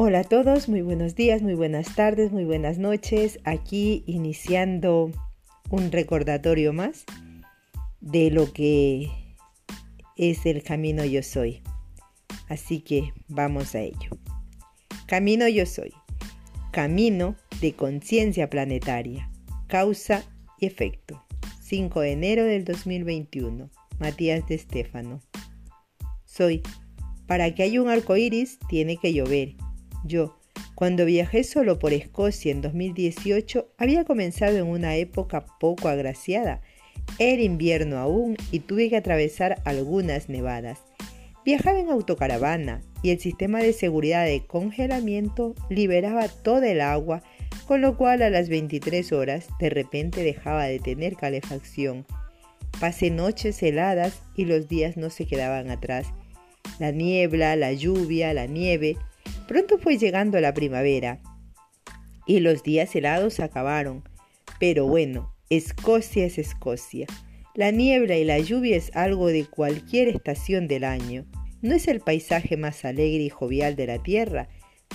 Hola a todos, muy buenos días, muy buenas tardes, muy buenas noches. Aquí iniciando un recordatorio más de lo que es el camino yo soy. Así que vamos a ello. Camino yo soy. Camino de conciencia planetaria. Causa y efecto. 5 de enero del 2021. Matías de Estéfano. Soy. Para que haya un arco iris, tiene que llover yo, cuando viajé solo por Escocia en 2018, había comenzado en una época poco agraciada. Era invierno aún y tuve que atravesar algunas nevadas. Viajaba en autocaravana y el sistema de seguridad de congelamiento liberaba toda el agua, con lo cual a las 23 horas de repente dejaba de tener calefacción. Pasé noches heladas y los días no se quedaban atrás. La niebla, la lluvia, la nieve Pronto fue llegando la primavera y los días helados acabaron. Pero bueno, Escocia es Escocia. La niebla y la lluvia es algo de cualquier estación del año. No es el paisaje más alegre y jovial de la tierra,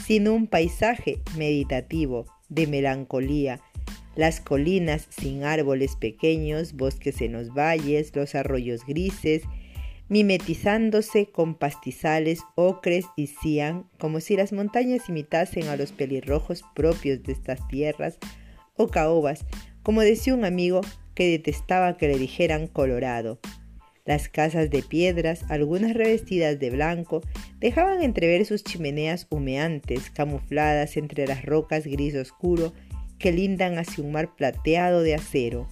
sino un paisaje meditativo, de melancolía. Las colinas sin árboles pequeños, bosques en los valles, los arroyos grises, mimetizándose con pastizales, ocres y cian, como si las montañas imitasen a los pelirrojos propios de estas tierras, o caobas, como decía un amigo que detestaba que le dijeran colorado. Las casas de piedras, algunas revestidas de blanco, dejaban entrever sus chimeneas humeantes, camufladas entre las rocas gris oscuro que lindan hacia un mar plateado de acero.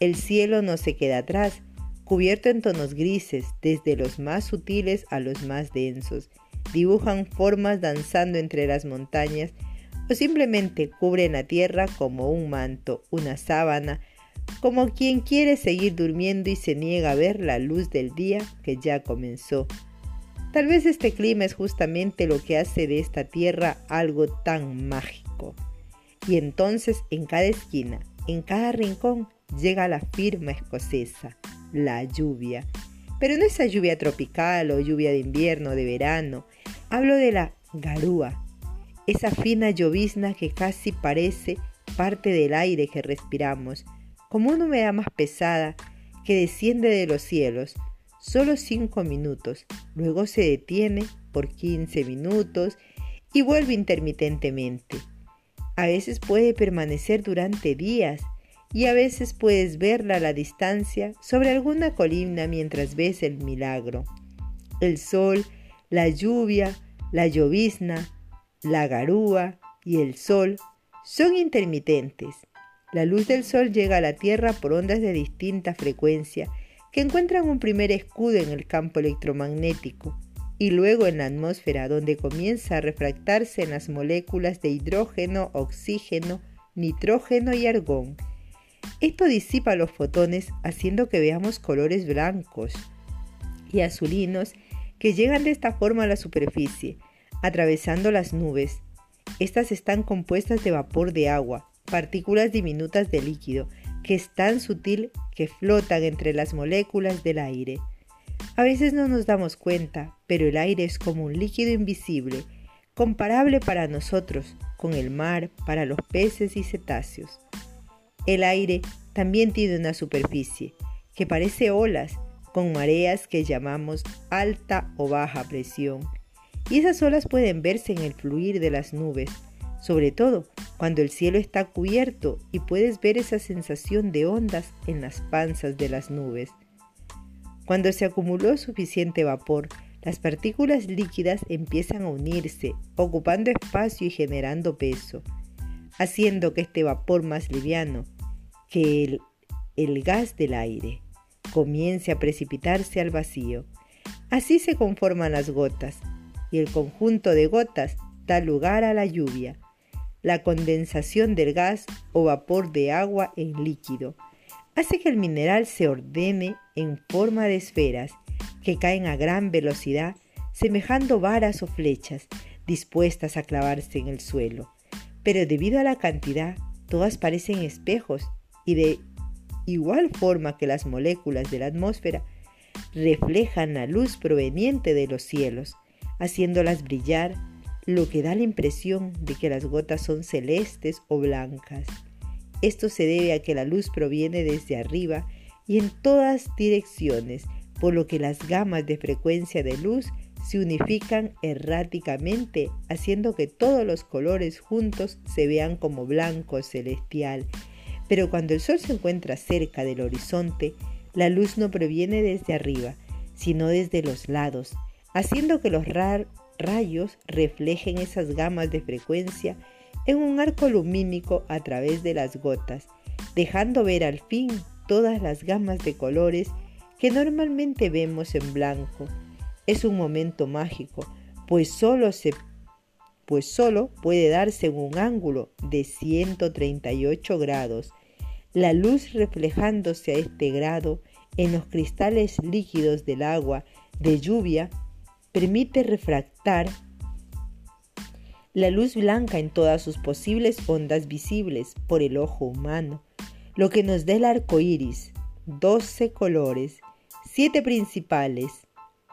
El cielo no se queda atrás, cubierto en tonos grises, desde los más sutiles a los más densos. Dibujan formas danzando entre las montañas o simplemente cubren la tierra como un manto, una sábana, como quien quiere seguir durmiendo y se niega a ver la luz del día que ya comenzó. Tal vez este clima es justamente lo que hace de esta tierra algo tan mágico. Y entonces en cada esquina, en cada rincón, llega la firma escocesa, la lluvia. Pero no esa lluvia tropical o lluvia de invierno, de verano. Hablo de la garúa, esa fina llovizna que casi parece parte del aire que respiramos, como una humedad más pesada que desciende de los cielos, solo cinco minutos, luego se detiene por 15 minutos y vuelve intermitentemente. A veces puede permanecer durante días y a veces puedes verla a la distancia sobre alguna colina mientras ves el milagro. El sol, la lluvia, la llovizna, la garúa y el sol son intermitentes. La luz del sol llega a la Tierra por ondas de distinta frecuencia que encuentran un primer escudo en el campo electromagnético y luego en la atmósfera donde comienza a refractarse en las moléculas de hidrógeno, oxígeno, nitrógeno y argón esto disipa los fotones haciendo que veamos colores blancos y azulinos que llegan de esta forma a la superficie, atravesando las nubes. Estas están compuestas de vapor de agua, partículas diminutas de líquido, que es tan sutil que flotan entre las moléculas del aire. A veces no nos damos cuenta, pero el aire es como un líquido invisible, comparable para nosotros con el mar para los peces y cetáceos. El aire también tiene una superficie que parece olas con mareas que llamamos alta o baja presión. Y esas olas pueden verse en el fluir de las nubes, sobre todo cuando el cielo está cubierto y puedes ver esa sensación de ondas en las panzas de las nubes. Cuando se acumuló suficiente vapor, las partículas líquidas empiezan a unirse, ocupando espacio y generando peso, haciendo que este vapor más liviano que el, gas del aire comience a precipitarse al vacío. Así se conforman las gotas y el conjunto de gotas da lugar a la lluvia, la condensación del gas o vapor de agua en líquido. Hace que el mineral se ordene en forma de esferas que caen a gran velocidad, semejando varas o flechas dispuestas a clavarse en el suelo. Pero debido a la cantidad, todas parecen espejos y de igual forma que las moléculas de la atmósfera reflejan la luz proveniente de los cielos, haciéndolas brillar, lo que da la impresión de que las gotas son celestes o blancas. Esto se debe a que la luz proviene desde arriba y en todas direcciones, por lo que las gamas de frecuencia de luz se unifican erráticamente, haciendo que todos los colores juntos se vean como blanco celestial. Pero cuando el sol se encuentra cerca del horizonte, la luz no proviene desde arriba, sino desde los lados, haciendo que los rayos reflejen esas gamas de frecuencia en un arco lumínico a través de las gotas, dejando ver al fin todas las gamas de colores que normalmente vemos en blanco. Es un momento mágico, pues solo, se, pues solo puede darse en un ángulo de 138 grados. La luz reflejándose a este grado en los cristales líquidos del agua de lluvia permite refractar la luz blanca en todas sus posibles ondas visibles por el ojo humano, lo que nos da el arco iris, 12 colores, 7 principales,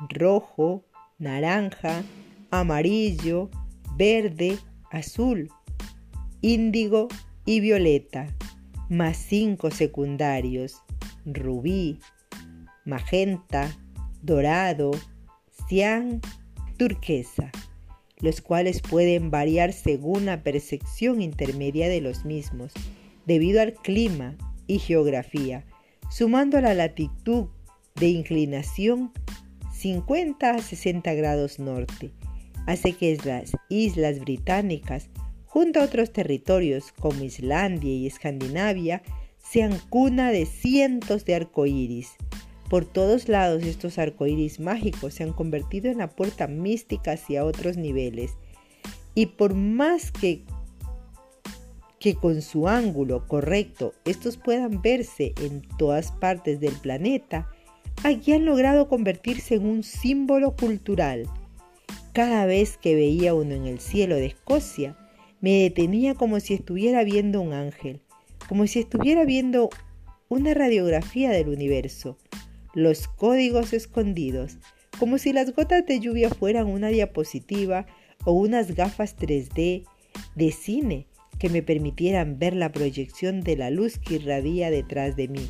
rojo, naranja, amarillo, verde, azul, índigo y violeta, más 5 secundarios, rubí, magenta, dorado, cian, turquesa los cuales pueden variar según la percepción intermedia de los mismos, debido al clima y geografía, sumando la latitud de inclinación 50 a 60 grados norte, hace que las islas británicas, junto a otros territorios como Islandia y Escandinavia, sean cuna de cientos de arcoíris, por todos lados estos arcoíris mágicos se han convertido en la puerta mística hacia otros niveles. Y por más que, que con su ángulo correcto estos puedan verse en todas partes del planeta, aquí han logrado convertirse en un símbolo cultural. Cada vez que veía uno en el cielo de Escocia, me detenía como si estuviera viendo un ángel, como si estuviera viendo una radiografía del universo los códigos escondidos, como si las gotas de lluvia fueran una diapositiva o unas gafas 3D de cine que me permitieran ver la proyección de la luz que irradia detrás de mí.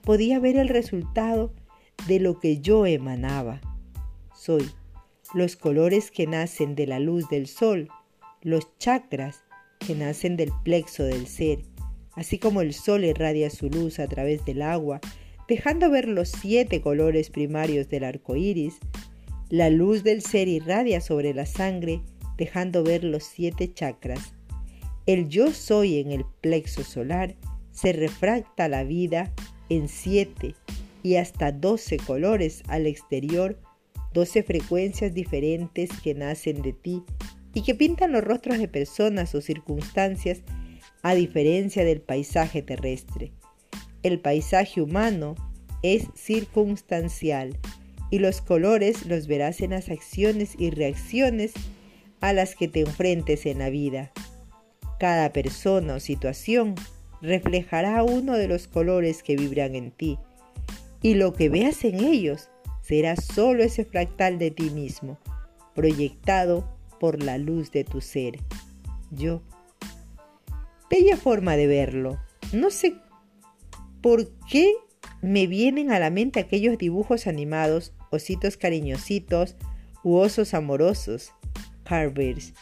Podía ver el resultado de lo que yo emanaba. Soy los colores que nacen de la luz del sol, los chakras que nacen del plexo del ser, así como el sol irradia su luz a través del agua dejando ver los siete colores primarios del arco iris. La luz del ser irradia sobre la sangre, dejando ver los siete chakras. El yo soy en el plexo solar se refracta la vida en siete y hasta doce colores al exterior, doce frecuencias diferentes que nacen de ti y que pintan los rostros de personas o circunstancias a diferencia del paisaje terrestre. El paisaje humano es circunstancial y los colores los verás en las acciones y reacciones a las que te enfrentes en la vida. Cada persona o situación reflejará uno de los colores que vibran en ti y lo que veas en ellos será solo ese fractal de ti mismo, proyectado por la luz de tu ser. Yo. Bella forma de verlo. No sé ¿Por qué me vienen a la mente aquellos dibujos animados, ositos cariñositos u osos amorosos, Carvers,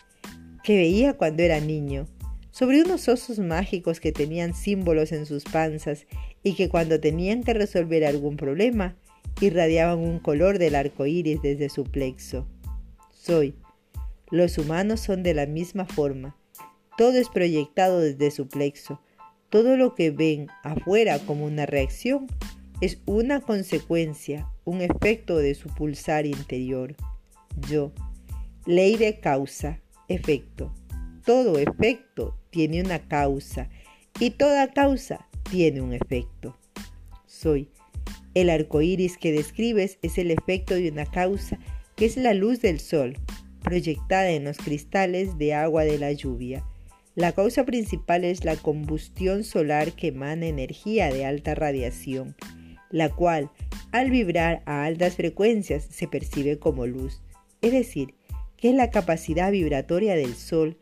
que veía cuando era niño, sobre unos osos mágicos que tenían símbolos en sus panzas y que cuando tenían que resolver algún problema, irradiaban un color del arco iris desde su plexo. Soy. Los humanos son de la misma forma. Todo es proyectado desde su plexo todo lo que ven afuera como una reacción es una consecuencia, un efecto de su pulsar interior. Yo. Ley de causa, efecto. Todo efecto tiene una causa y toda causa tiene un efecto. Soy. El arco iris que describes es el efecto de una causa que es la luz del sol, proyectada en los cristales de agua de la lluvia la causa principal es la combustión solar que emana energía de alta radiación, la cual, al vibrar a altas frecuencias, se percibe como luz. Es decir, que es la capacidad vibratoria del Sol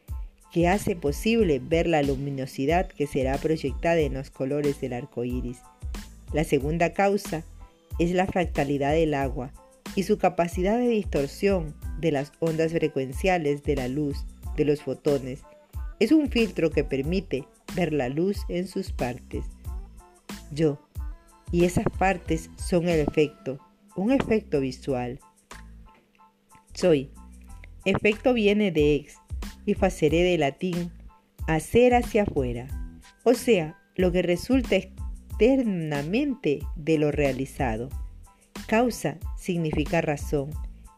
que hace posible ver la luminosidad que será proyectada en los colores del arco iris. La segunda causa es la fractalidad del agua y su capacidad de distorsión de las ondas frecuenciales de la luz de los fotones. Es un filtro que permite ver la luz en sus partes. Yo, y esas partes son el efecto, un efecto visual. Soy. Efecto viene de ex y facere de latín hacer hacia afuera, o sea, lo que resulta externamente de lo realizado. Causa significa razón,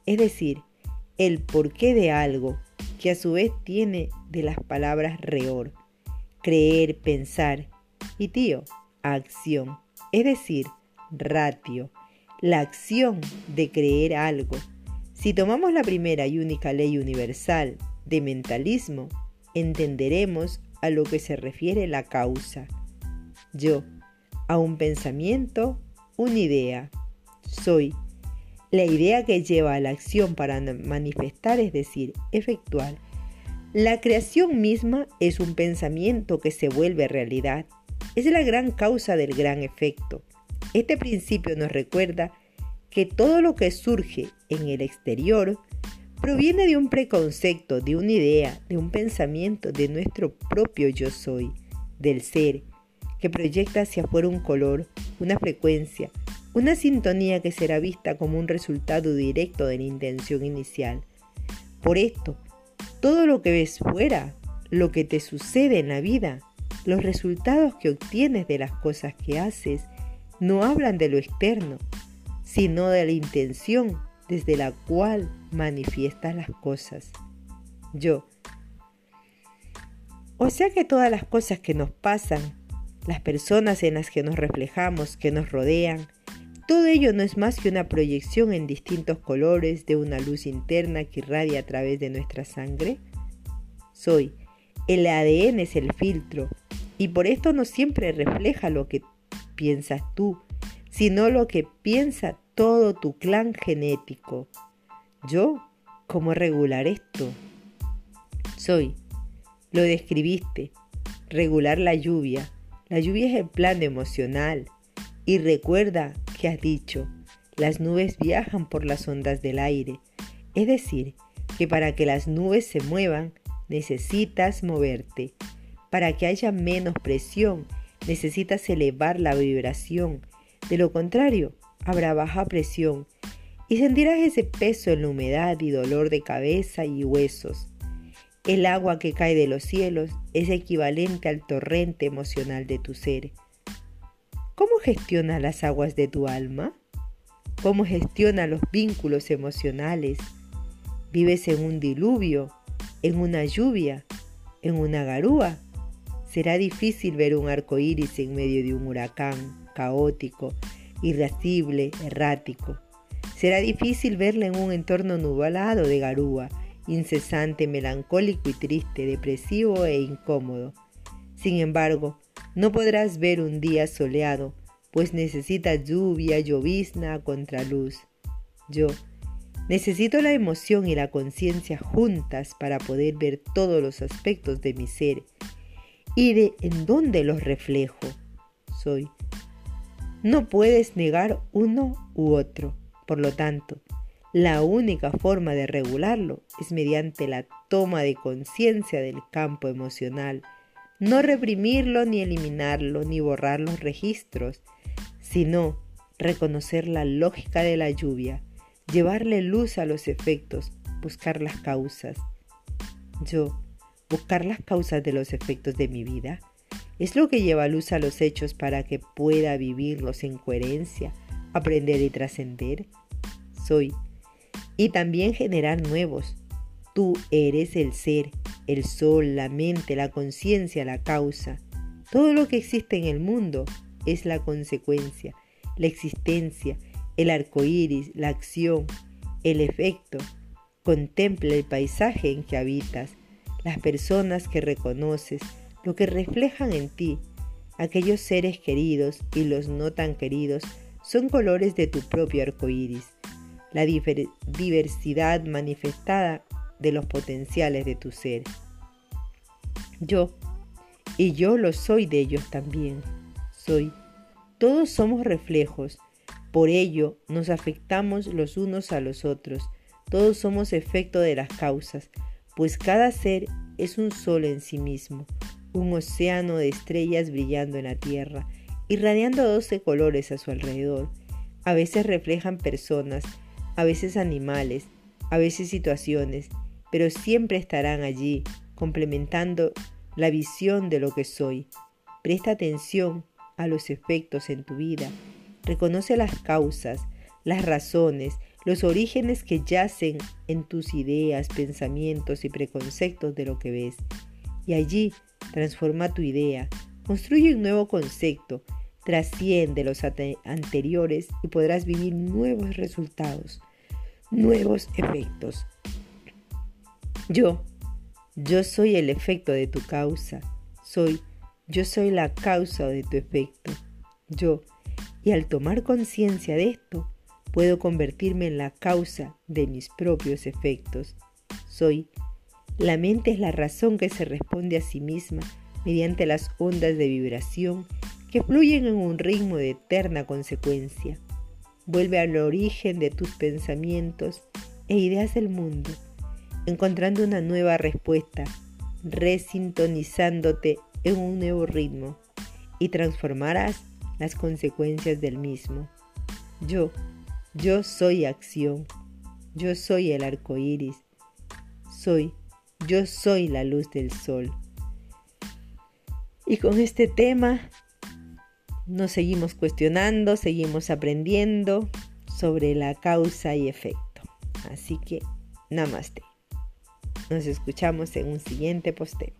es decir, el porqué de algo, que a su vez tiene de las palabras reor, creer, pensar, y tío, acción, es decir, ratio, la acción de creer algo. Si tomamos la primera y única ley universal de mentalismo, entenderemos a lo que se refiere la causa. Yo, a un pensamiento, una idea. Soy la idea que lleva a la acción para manifestar, es decir, efectuar. La creación misma es un pensamiento que se vuelve realidad. Es la gran causa del gran efecto. Este principio nos recuerda que todo lo que surge en el exterior proviene de un preconcepto, de una idea, de un pensamiento de nuestro propio yo soy, del ser, que proyecta hacia afuera un color, una frecuencia, una sintonía que será vista como un resultado directo de la intención inicial. Por esto, todo lo que ves fuera, lo que te sucede en la vida, los resultados que obtienes de las cosas que haces, no hablan de lo externo, sino de la intención desde la cual manifiestas las cosas. Yo. O sea que todas las cosas que nos pasan, las personas en las que nos reflejamos, que nos rodean, todo ello no es más que una proyección en distintos colores de una luz interna que irradia a través de nuestra sangre. Soy. El ADN es el filtro y por esto no siempre refleja lo que piensas tú, sino lo que piensa todo tu clan genético. Yo, ¿cómo regular esto? Soy, lo describiste, regular la lluvia. La lluvia es el plan emocional. Y recuerda que has dicho, las nubes viajan por las ondas del aire. Es decir, que para que las nubes se muevan, necesitas moverte. Para que haya menos presión, necesitas elevar la vibración. De lo contrario, habrá baja presión y sentirás ese peso en la humedad y dolor de cabeza y huesos. El agua que cae de los cielos es equivalente al torrente emocional de tu ser. ¿Cómo gestiona las aguas de tu alma? ¿Cómo gestiona los vínculos emocionales? ¿Vives en un diluvio, en una lluvia, en una garúa? Será difícil ver un arco iris en medio de un huracán caótico irascible, errático. Será difícil verla en un entorno nublado de garúa, incesante, melancólico y triste, depresivo e incómodo. Sin embargo, no podrás ver un día soleado, pues necesita lluvia, llovizna, contraluz. Yo necesito la emoción y la conciencia juntas para poder ver todos los aspectos de mi ser y de en dónde los reflejo. Soy no puedes negar uno u otro. Por lo tanto, la única forma de regularlo es mediante la toma de conciencia del campo emocional, no reprimirlo ni eliminarlo ni borrar los registros, sino reconocer la lógica de la lluvia, llevarle luz a los efectos, buscar las causas. Yo, buscar las causas de los efectos de mi vida, es lo que lleva luz a los hechos para que pueda vivirlos en coherencia, aprender y trascender. Soy. Y también generar nuevos. Tú eres el ser, el sol, la mente, la conciencia, la causa. Todo lo que existe en el mundo es la consecuencia, la existencia, el arco iris, la acción, el efecto. Contempla el paisaje en que habitas, las personas que reconoces, lo que reflejan en ti. Aquellos seres queridos y los no tan queridos son colores de tu propio arco iris. La diversidad manifestada de los potenciales de tu ser. Yo, y yo lo soy de ellos también. Soy. Todos somos reflejos. Por ello nos afectamos los unos a los otros. Todos somos efecto de las causas, pues cada ser es un sol en sí mismo, un océano de estrellas brillando en la tierra, irradiando doce colores a su alrededor. A veces reflejan personas, a veces animales, a veces situaciones, pero siempre estarán allí, complementando la visión de lo que soy. Presta atención a los efectos en tu vida. Reconoce las causas, las razones, los orígenes que yacen en tus ideas, pensamientos y preconceptos de lo que ves. Y allí transforma tu idea, construye un nuevo concepto, trasciende los anteriores y podrás vivir nuevos resultados, nuevos efectos. Yo, yo soy el efecto de tu causa. Soy, yo soy la causa de tu efecto. Yo, y al tomar conciencia de esto, puedo convertirme en la causa de mis propios efectos. Soy, la mente es la razón que se responde a sí misma mediante las ondas de vibración que fluyen en un ritmo de eterna consecuencia. Vuelve al origen de tus pensamientos e ideas del mundo encontrando una nueva respuesta, resintonizándote en un nuevo ritmo y transformarás las consecuencias del mismo. Yo, yo soy acción, yo soy el arco iris, soy, yo soy la luz del sol. Y con este tema nos seguimos cuestionando, seguimos aprendiendo sobre la causa y efecto. Así que, namaste. Nos escuchamos en un siguiente posteo.